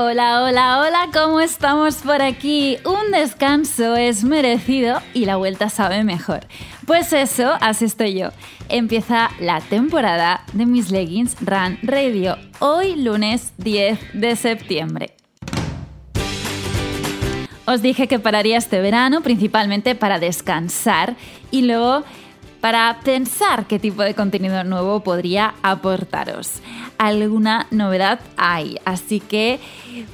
Hola, hola, hola, ¿cómo estamos por aquí? Un descanso es merecido y la vuelta sabe mejor. Pues eso, así estoy yo. Empieza la temporada de mis leggings Run Radio, hoy lunes 10 de septiembre. Os dije que pararía este verano principalmente para descansar y luego para pensar qué tipo de contenido nuevo podría aportaros. Alguna novedad hay, así que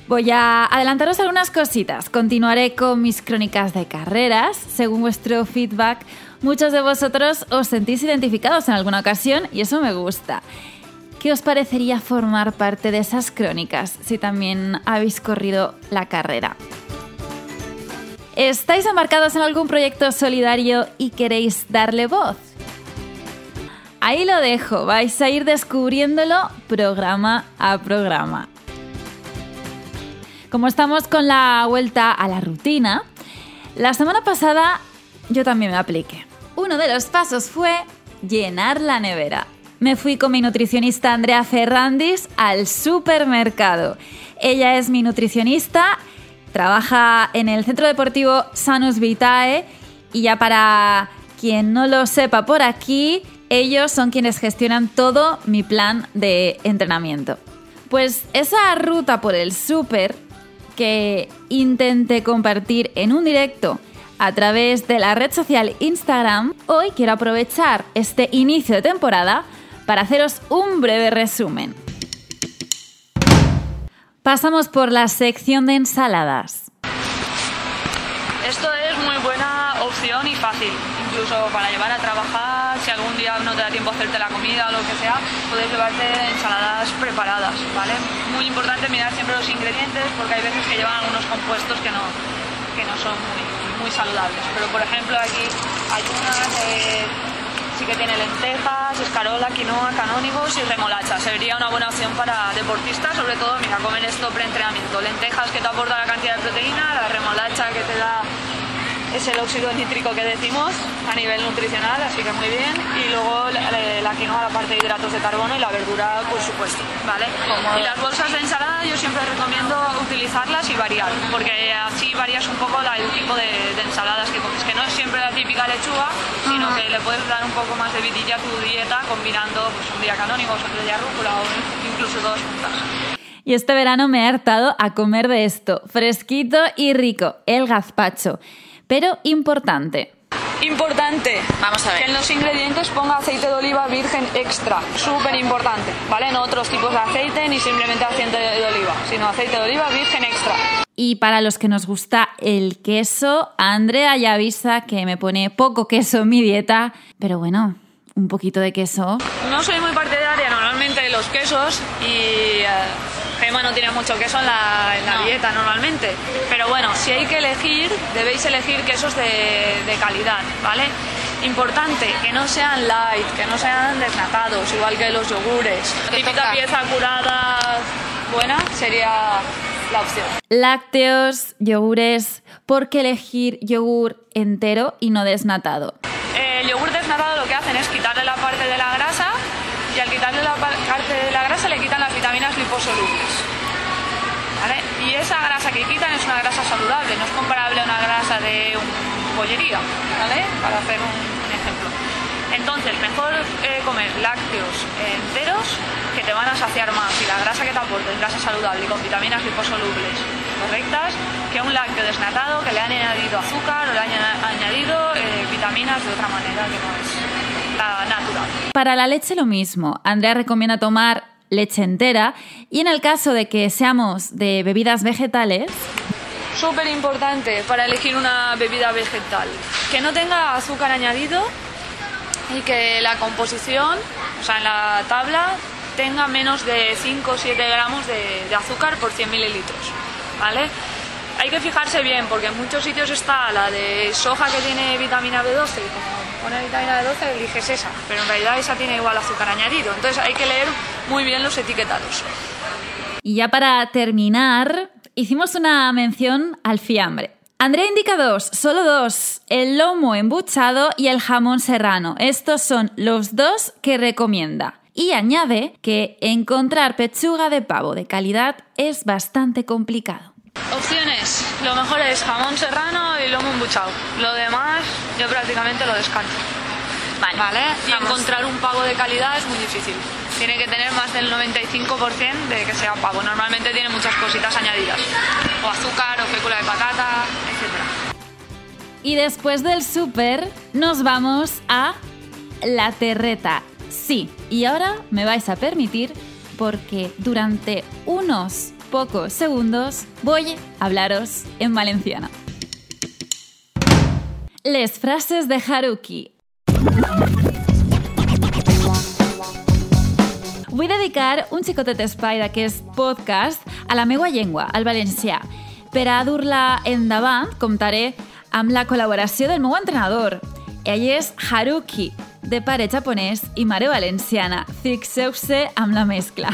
voy a adelantaros algunas cositas. Continuaré con mis crónicas de carreras. Según vuestro feedback, muchos de vosotros os sentís identificados en alguna ocasión y eso me gusta. ¿Qué os parecería formar parte de esas crónicas si también habéis corrido la carrera? ¿Estáis embarcados en algún proyecto solidario y queréis darle voz? Ahí lo dejo, vais a ir descubriéndolo programa a programa. Como estamos con la vuelta a la rutina, la semana pasada yo también me apliqué. Uno de los pasos fue llenar la nevera. Me fui con mi nutricionista Andrea Ferrandis al supermercado. Ella es mi nutricionista Trabaja en el Centro Deportivo Sanus Vitae y ya para quien no lo sepa por aquí, ellos son quienes gestionan todo mi plan de entrenamiento. Pues esa ruta por el súper que intenté compartir en un directo a través de la red social Instagram, hoy quiero aprovechar este inicio de temporada para haceros un breve resumen. Pasamos por la sección de ensaladas. Esto es muy buena opción y fácil, incluso para llevar a trabajar, si algún día no te da tiempo a hacerte la comida o lo que sea, puedes llevarte ensaladas preparadas, ¿vale? Muy importante mirar siempre los ingredientes porque hay veces que llevan algunos compuestos que no, que no son muy, saludables. Pero por ejemplo aquí hay unas... Eh, sí que tiene lentejas, escarola, quinoa, canónigos y remolacha. Sería una buena opción para deportistas, sobre todo, mira, comer esto preentrenamiento. Lentejas que te aporta la cantidad de proteína, la remolacha que te da es el óxido nítrico que decimos a nivel nutricional, así que muy bien. Y luego la, quinoa, la parte de hidratos de carbono y la verdura, por supuesto, ¿vale? Y las bolsas de ensalada yo siempre recomiendo utilizarlas y variar, porque así varias un poco el tipo de, ensaladas que comes, que no es siempre la típica lechuga, sino que le puedes dar un poco más de vidilla a tu dieta combinando pues, un día canónigo, otro día rúcula o incluso dos juntas. Y este verano me he hartado a comer de esto, fresquito y rico, el gazpacho pero importante. Importante. Vamos a ver. Que en los ingredientes ponga aceite de oliva virgen extra. Súper importante. ¿Vale? No otros tipos de aceite ni simplemente aceite de oliva, sino aceite de oliva virgen extra. Y para los que nos gusta el queso, Andrea ya avisa que me pone poco queso en mi dieta, pero bueno, un poquito de queso. No soy muy partidaria normalmente de los quesos y eh, Gema no tiene mucho queso en la, dieta normalmente. Pero bueno, si hay que elegir, debéis elegir quesos de, de calidad, ¿vale? Importante, que no sean light, que no sean desnatados, igual que los yogures. Típica pieza curada buena sería la opción. Lácteos, yogures, ¿por qué elegir yogur entero y no desnatado? El yogur desnatado lo que hacen es quitarle la parte de la grasa y al quitarle la parte de la grasa le quitan las vitaminas liposolubles. ¿Vale? Y esa grasa que quitan es una grasa saludable, no es comparable a una grasa de un pollería, ¿vale? Para hacer un, ejemplo. Entonces, mejor eh, comer lácteos enteros que te van a saciar más y la grasa saludable y con vitaminas liposolubles correctas que un lácteo desnatado que le han añadido azúcar o le han añadido eh, vitaminas de otra manera que no es natural. Para la leche lo mismo. Andrea recomienda tomar leche entera y en el caso de que seamos de bebidas vegetales... Súper importante para elegir una bebida vegetal. Que no tenga azúcar añadido y que la composición, o sea, en la tabla, tenga menos de 5 o 7 gramos de, azúcar por 100 mililitros. ¿Vale? Hay que fijarse bien porque en muchos sitios está la de soja que tiene vitamina B12 pone vitamina B12 eliges esa, pero en realidad esa tiene igual azúcar añadido. Entonces hay que leer muy bien los etiquetados. Y ya para terminar, hicimos una mención al fiambre. Andrea indica dos, solo dos, el lomo embuchado y el jamón serrano. Estos son los dos que recomienda. Y añade que encontrar pechuga de pavo de calidad es bastante complicado. Opciones. Lo mejor es jamón serrano y lomo embuchado. Lo demás yo prácticamente lo descarto. Vale. ¿Vale? Y encontrar un pavo de calidad es muy difícil. Tiene que tener más del 95% de que sea pavo. Normalmente tiene muchas cositas añadidas. O azúcar, o fécula de patata, etc. Y después del súper nos vamos a la terreta. Sí, y ahora me vais a permitir porque durante unos pocos segundos voy a hablaros en valenciano. Les frases de Haruki. Vull dedicar un xicotet espai d'aquest podcast a la meua llengua, al valencià. Per a dur-la endavant, comptaré amb la col·laboració del meu entrenador. Ell és Haruki, de pare japonès i mare valenciana. Fixeu-se amb la mescla.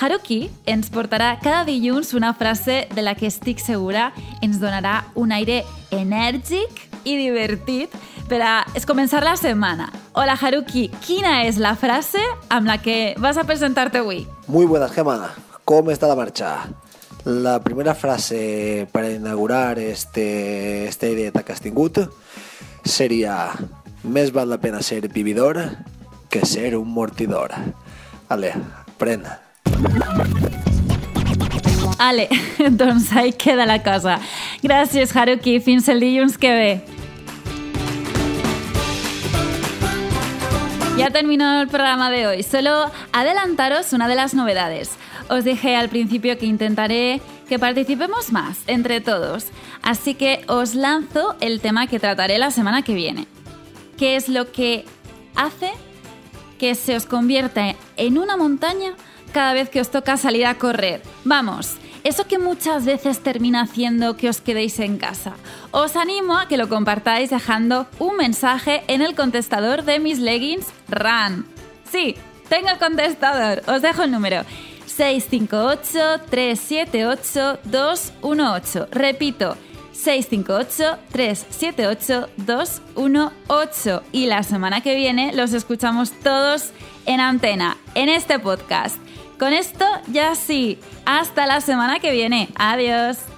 Haruki ens portarà cada dilluns una frase de la que estic segura ens donarà un aire enèrgic i divertit per a començar la setmana. Hola Haruki, quina és la frase amb la que vas a presentar-te avui? Muy buenas, Gema. ¿Cómo está la marcha? La primera frase para inaugurar este, esta dieta que has tingut seria més val la pena ser vividor que ser un mortidor. Ale, pren. Ale, doncs ahí queda la cosa. Gràcies, Haruki. Fins el dilluns que ve. Ya terminó el programa de hoy. Solo adelantaros una de las novedades. Os dije al principio que intentaré que participemos más entre todos. Así que os lanzo el tema que trataré la semana que viene. ¿Qué es lo que hace que se os convierta en una montaña cada vez que os toca salir a correr? Vamos, eso que muchas veces termina haciendo que os quedéis en casa. Os animo a que lo compartáis dejando un mensaje en el contestador de mis leggings RAN. Sí, tengo el contestador, os dejo el número. 658-378-218. Repito, 658-378-218. Y la semana que viene los escuchamos todos en antena, en este podcast. Con esto ya sí, hasta la semana que viene. Adiós.